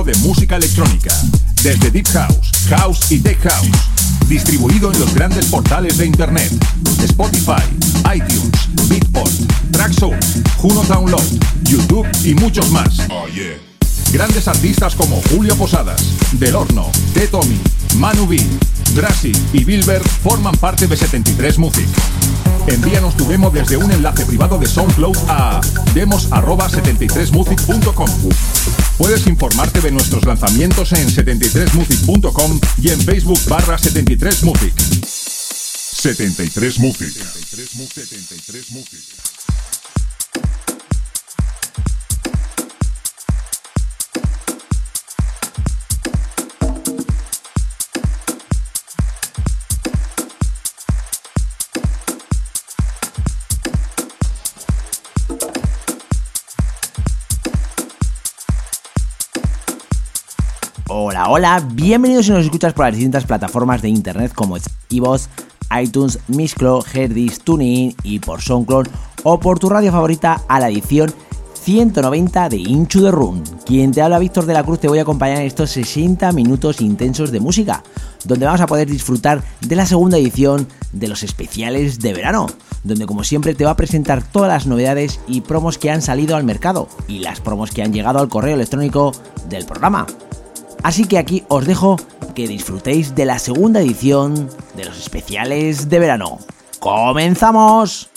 De música electrónica, desde Deep House, House y Tech House, distribuido en los grandes portales de Internet, Spotify, iTunes, Beatport, Traxsource, Juno Download, YouTube y muchos más. Grandes artistas como Julio Posadas, Del Horno, T. Tommy, Manu B, Drassi y Bilber forman parte de 73 Music. Envíanos tu demo desde un enlace privado de SoundCloud a demos@73music.com. Puedes informarte de nuestros lanzamientos en 73music.com y en Facebook barra 73music. 73 Music. 73 Hola, hola, bienvenidos si nos escuchas por las distintas plataformas de internet como iVoox, iTunes, Mixcloud, Herdis, TuneIn y por SoundCloud o por tu radio favorita a la edición 190 de Inchu the Room. Quien te habla Víctor de la Cruz te voy a acompañar en estos 60 minutos intensos de música, donde vamos a poder disfrutar de la segunda edición de los especiales de verano, donde como siempre te va a presentar todas las novedades y promos que han salido al mercado y las promos que han llegado al correo electrónico del programa. Así que aquí os dejo que disfrutéis de la segunda edición de los especiales de verano. ¡Comenzamos!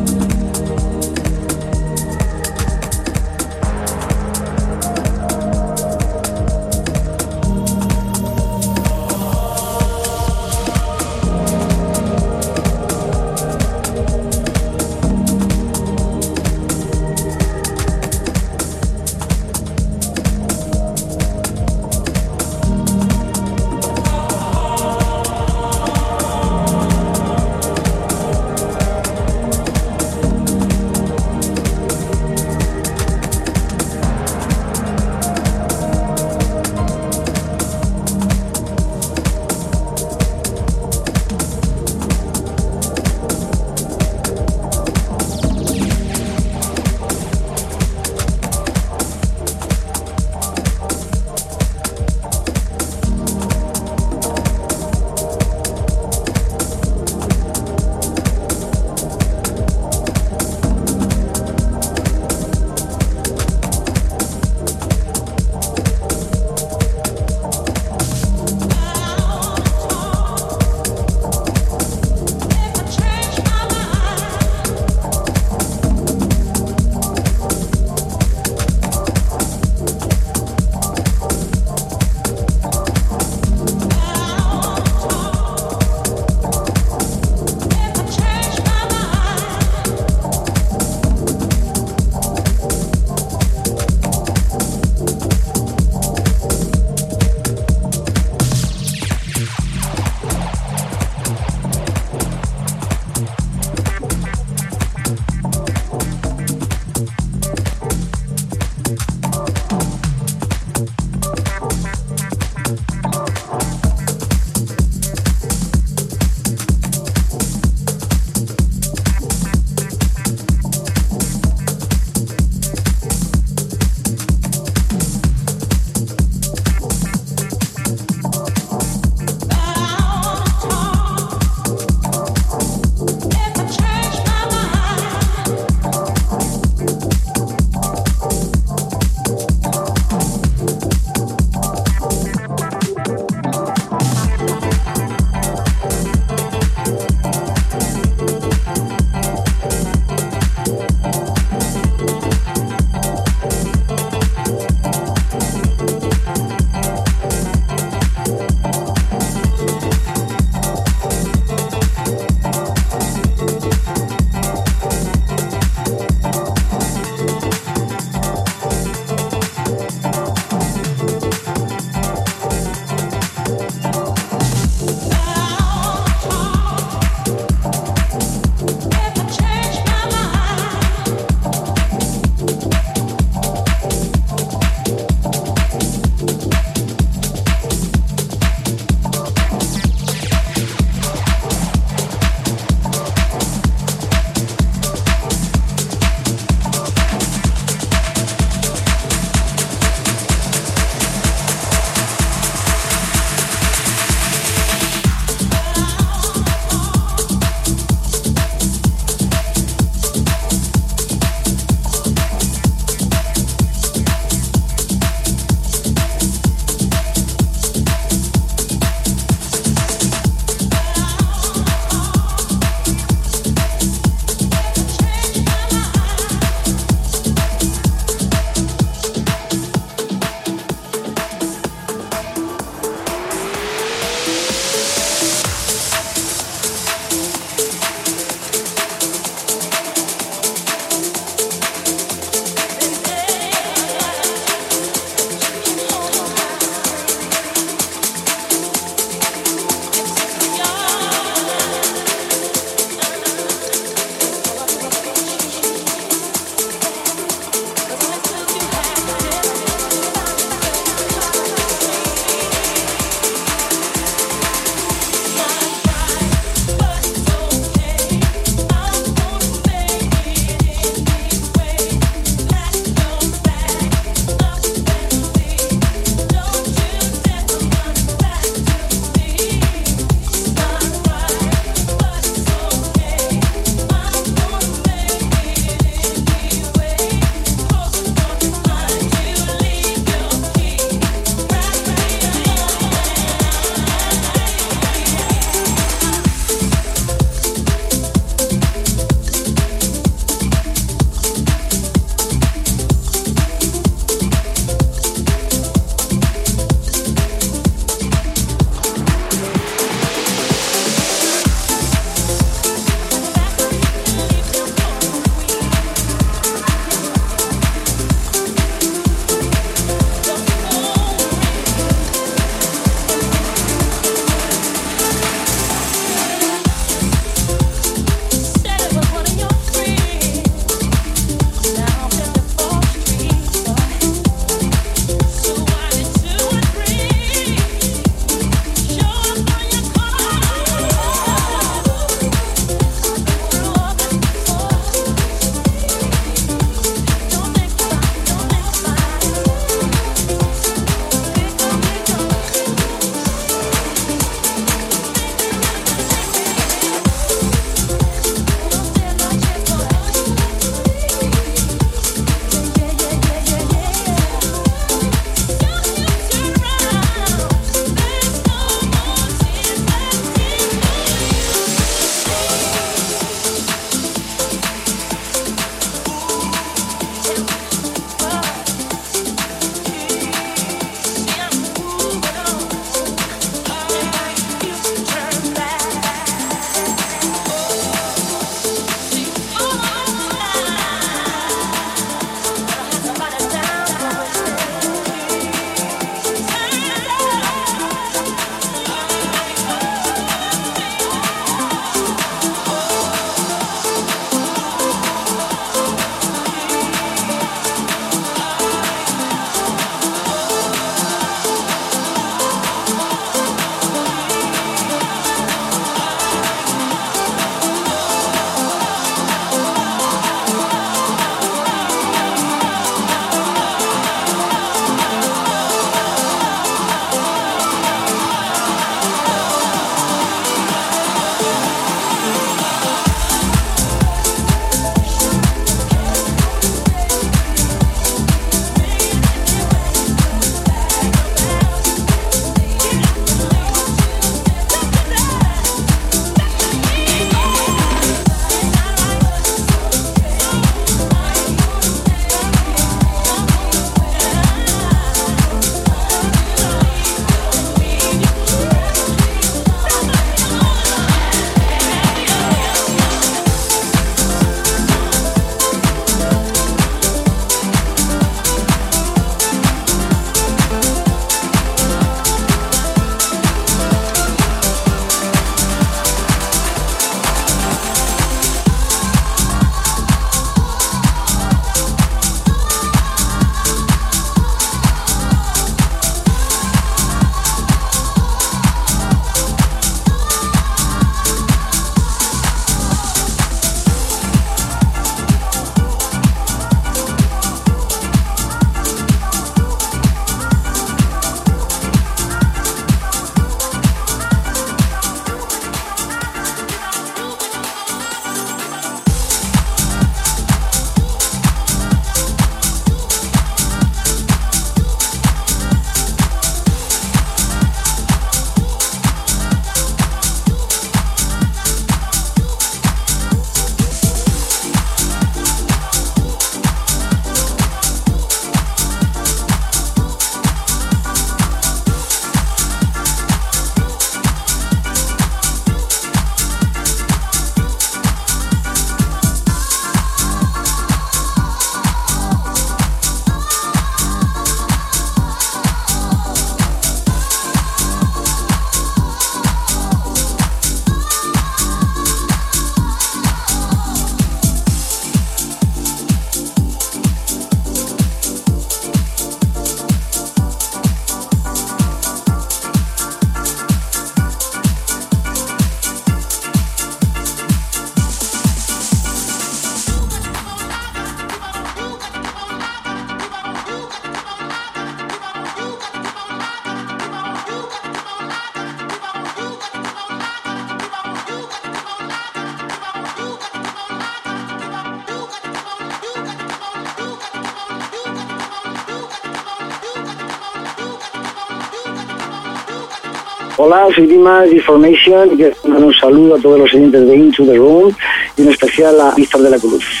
Hola, soy Dimas Information y quiero mandar un saludo a todos los oyentes de Into the Room y en especial a Víctor de la Cruz.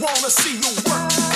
Wanna see you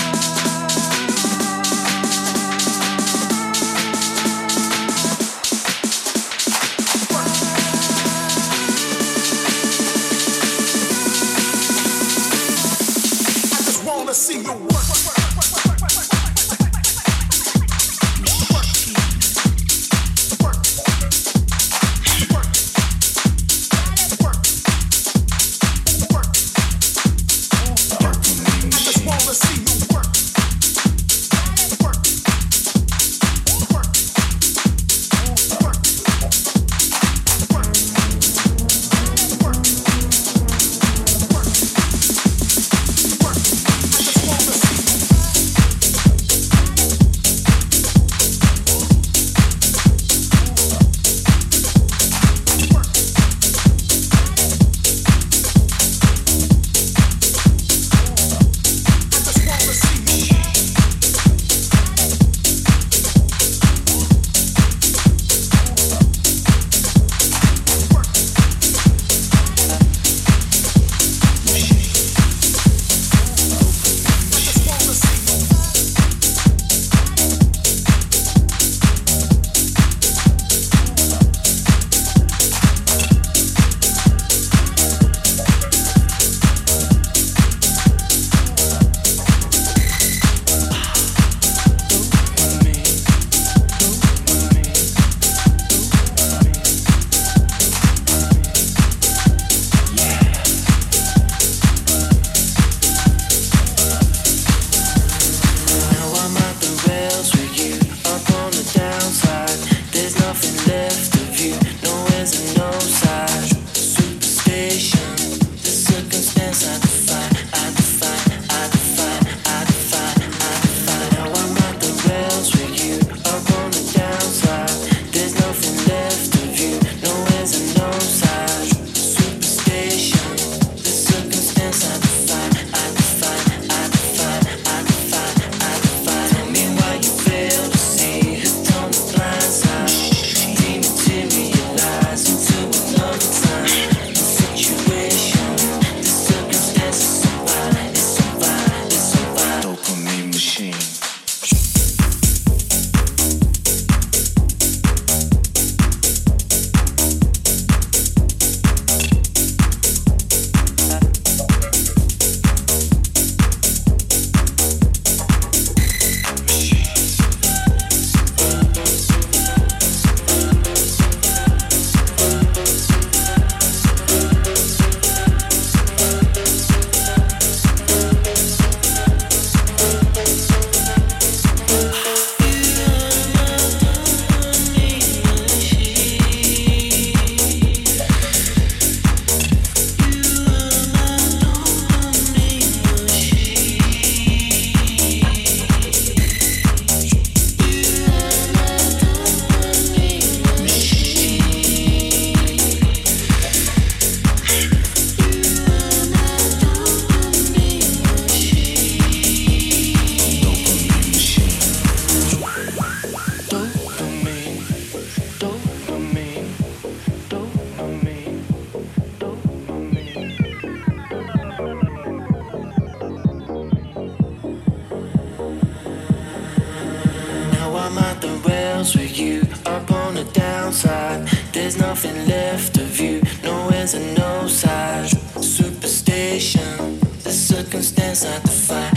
the rails with you. Up on the downside, there's nothing left of you. No ends and no sides. Superstition, the circumstance I define.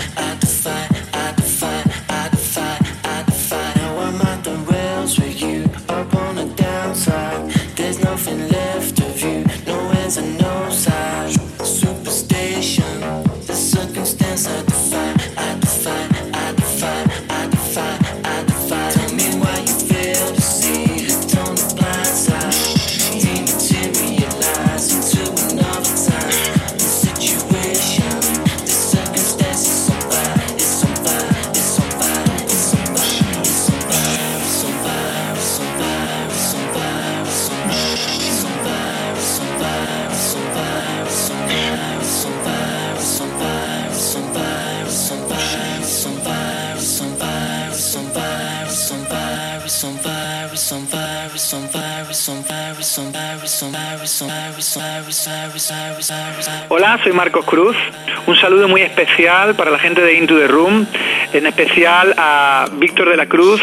Hola, soy Marcos Cruz. Un saludo muy especial para la gente de Into the Room, en especial a Víctor de la Cruz,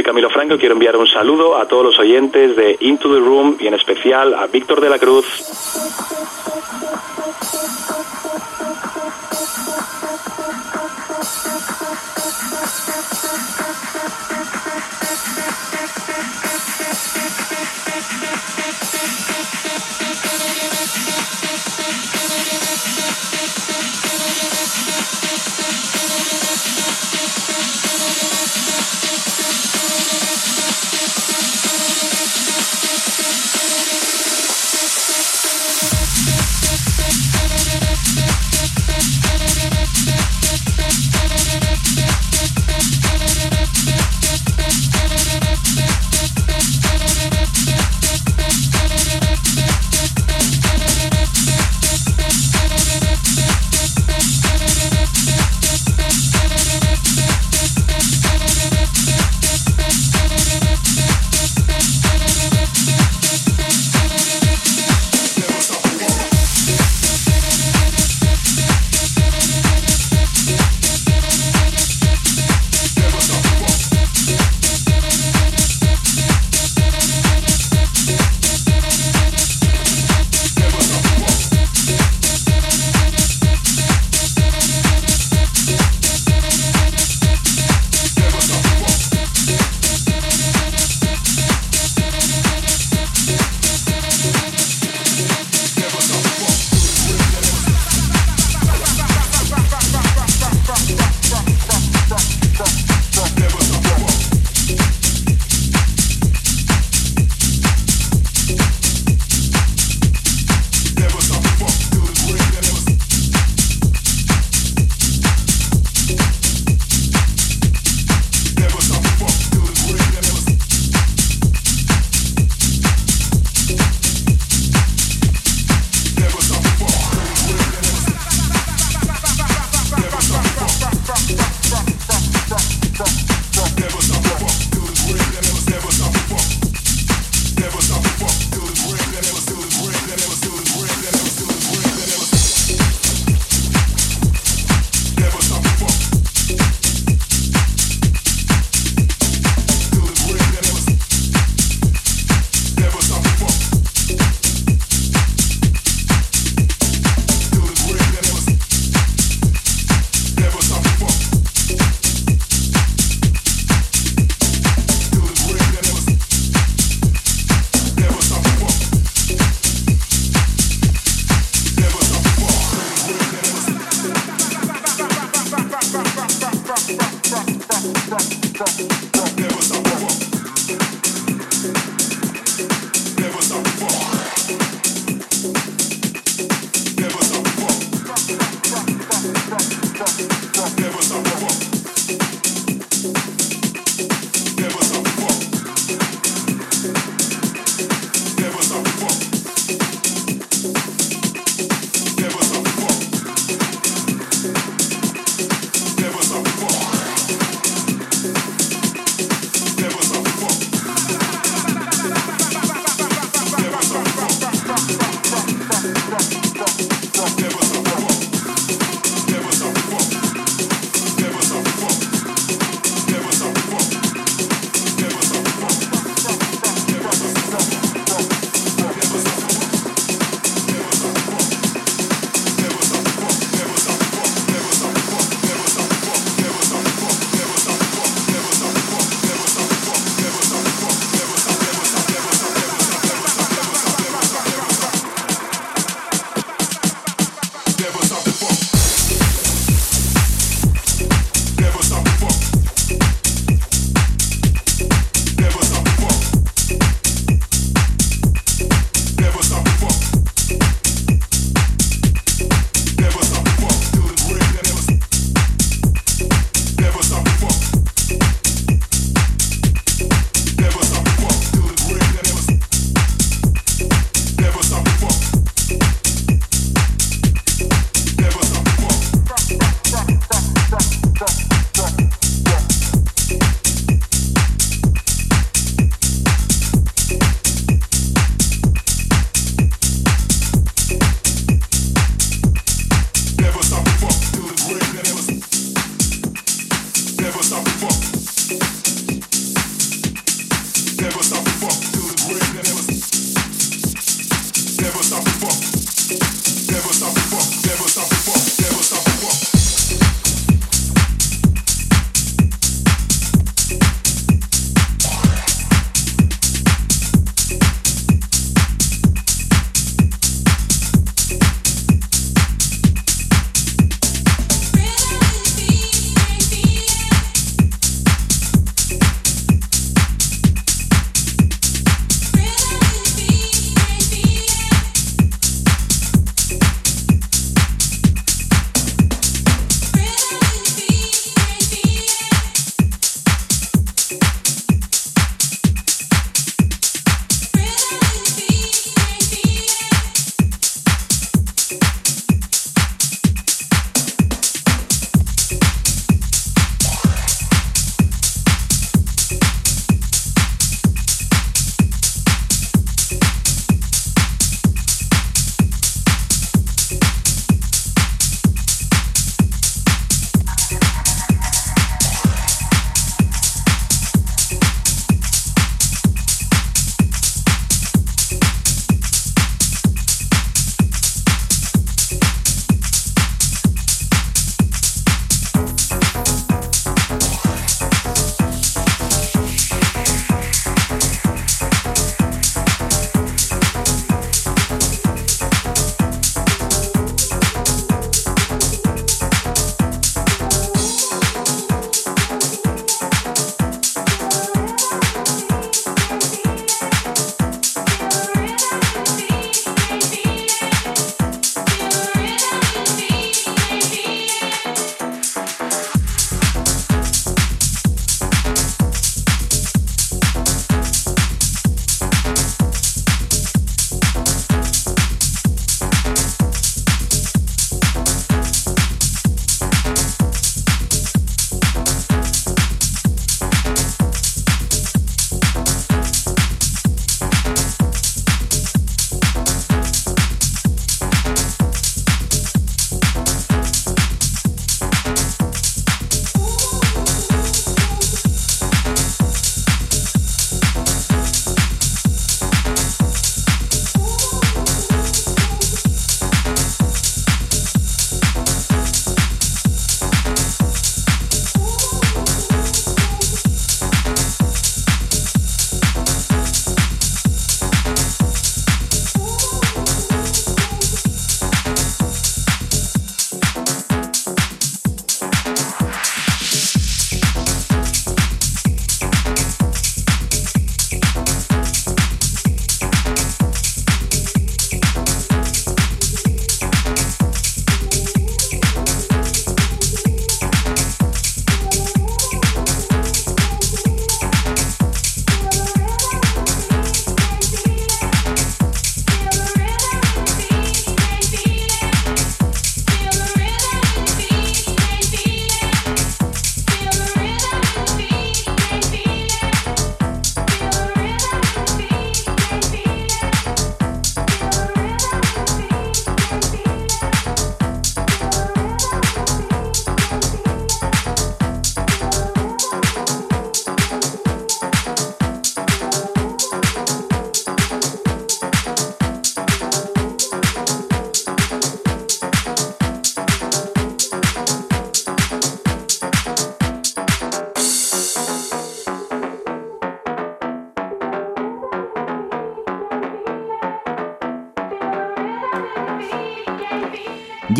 soy Camilo Franco quiero enviar un saludo a todos los oyentes de Into the Room y en especial a Víctor de la Cruz.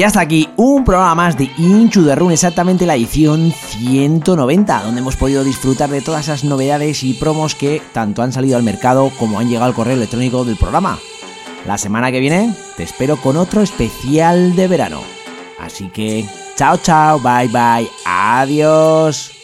Ya está aquí un programa más de Inchu de Run, exactamente la edición 190, donde hemos podido disfrutar de todas esas novedades y promos que tanto han salido al mercado como han llegado al correo electrónico del programa. La semana que viene te espero con otro especial de verano. Así que, chao, chao, bye, bye, adiós.